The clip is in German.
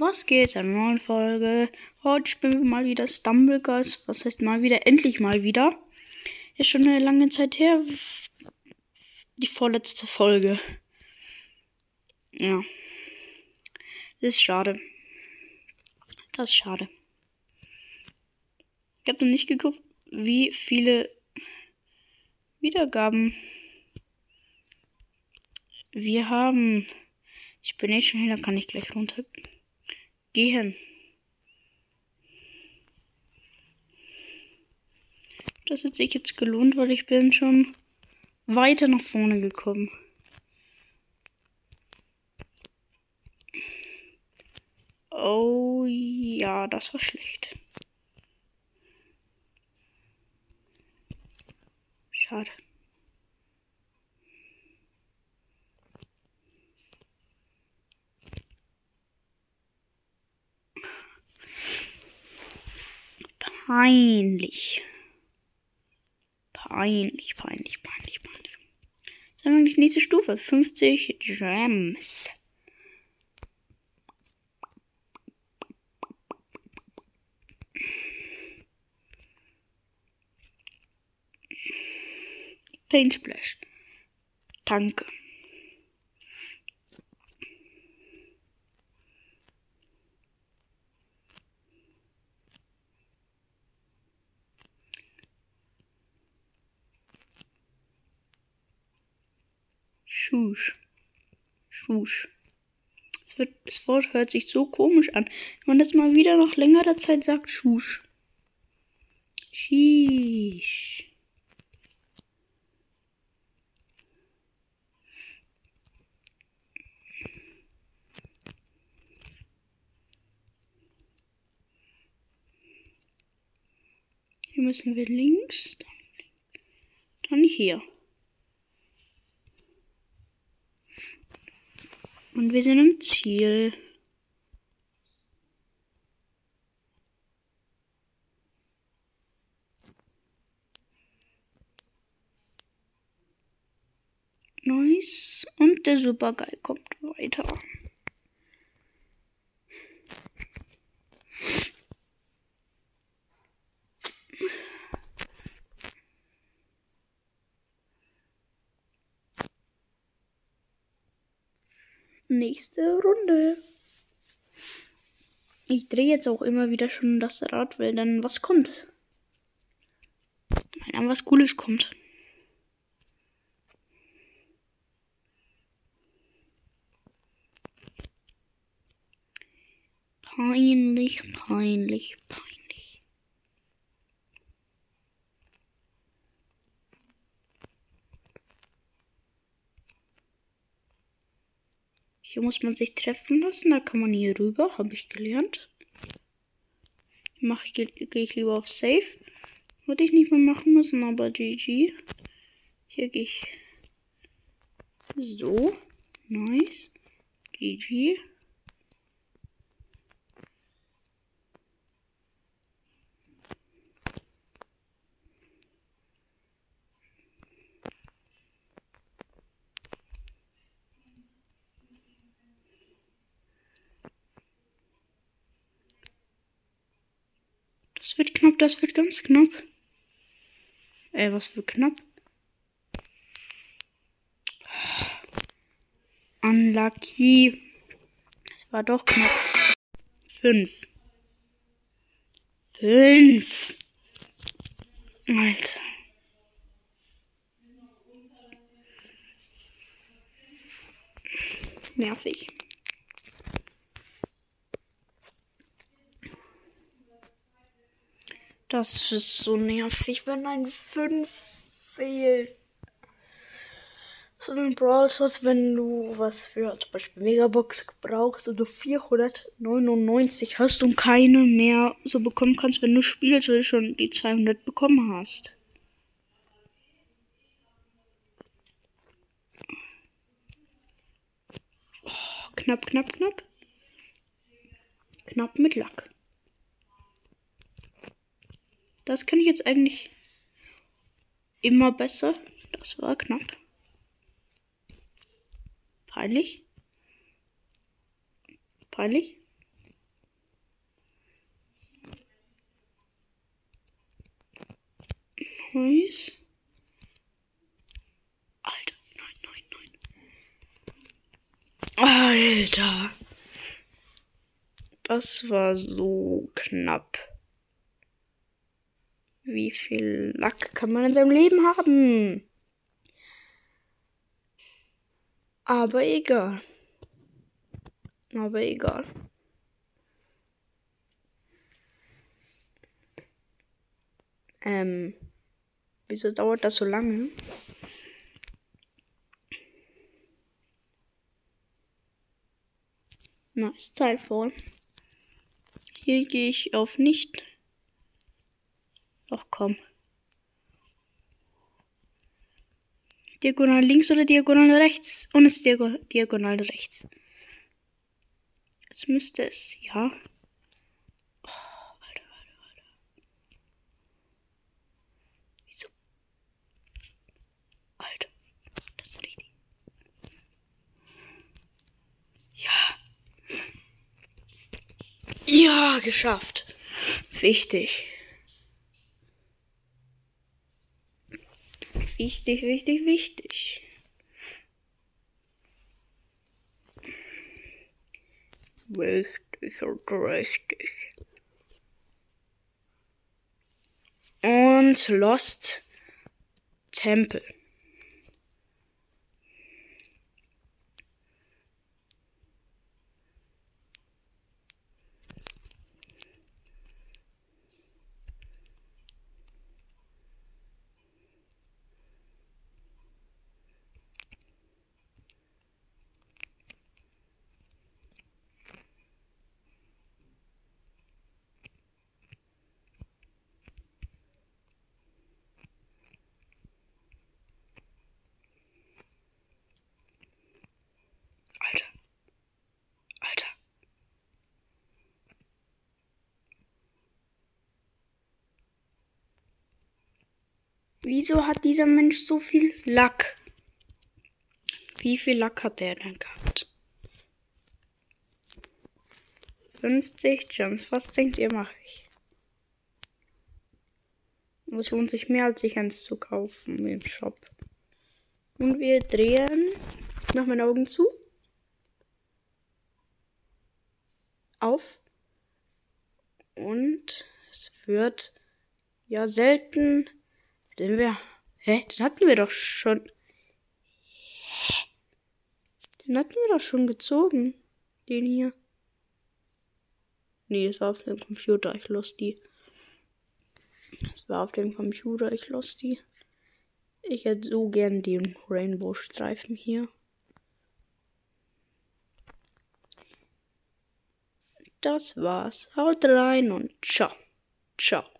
was geht? Eine neue Folge. Heute spielen wir mal wieder Stumbleguys. Was heißt mal wieder? Endlich mal wieder. Ist schon eine lange Zeit her. Die vorletzte Folge. Ja. Das ist schade. Das ist schade. Ich habe noch nicht geguckt, wie viele Wiedergaben wir haben. Ich bin eh schon hin, da kann ich gleich runter gehen. Das hat sich jetzt gelohnt, weil ich bin schon weiter nach vorne gekommen. Oh ja, das war schlecht. Schade. Peinlich. Peinlich, peinlich, peinlich, peinlich. Dann eigentlich nächste Stufe. 50 Gems. Paint Splash. Danke. Schusch. Schusch. Das, wird, das Wort hört sich so komisch an. Wenn man das mal wieder nach längerer Zeit sagt, Schusch. Sheesh. Hier müssen wir links, dann, dann hier. Und wir sind im Ziel. Nice. Und der Supergeil kommt weiter. Nächste Runde. Ich drehe jetzt auch immer wieder schon das Rad, weil dann was kommt. Wenn dann was Cooles kommt. Peinlich, peinlich, peinlich. Hier muss man sich treffen lassen, da kann man hier rüber, habe ich gelernt. Mache ich, gehe ich lieber auf Safe. Würde ich nicht mehr machen müssen, aber GG. Hier gehe ich so. Nice. GG. Das wird ganz knapp. Ey, was für knapp? Unlucky. Es war doch knapp. Fünf. Fünf. Alter. Nervig. Das ist so nervig, wenn ein 5 fehlt. So ein Brawl Stars, wenn du was für zum Beispiel Megabox brauchst und du 499 hast und keine mehr so bekommen kannst, wenn du spielst, weil du schon die 200 bekommen hast. Oh, knapp, knapp, knapp. Knapp mit Lack. Das kann ich jetzt eigentlich immer besser. Das war knapp. Peinlich. Peinlich. Nice. Alter, nein, nein, nein. Alter. Das war so knapp. Wie viel Lack kann man in seinem Leben haben? Aber egal. Aber egal. Ähm, wieso dauert das so lange? Nice, Teilvoll. Hier gehe ich auf nicht. Doch komm. Diagonal links oder diagonal rechts? Und es ist diagonal rechts. Jetzt müsste es, ja. Oh. Wieso? Alter, das ist richtig. Ja. Ja, geschafft. Wichtig. Wichtig, wichtig, wichtig. Wichtig und richtig. Und Lost Temple. Alter. Alter. Wieso hat dieser Mensch so viel Lack? Wie viel Lack hat der denn gehabt? 50 Jumps. Was denkt ihr, mache ich? Es lohnt sich mehr, als sich eins zu kaufen im Shop. Und wir drehen. Ich mache meine Augen zu. Auf. Und es wird ja selten. Den wir. Hä? Den hatten wir doch schon. Hä? Den hatten wir doch schon gezogen. Den hier. Nee, das war auf dem Computer. Ich los die. Das war auf dem Computer. Ich los die. Ich hätte so gern den Rainbow-Streifen hier. Das war's. Haut rein und ciao. Ciao.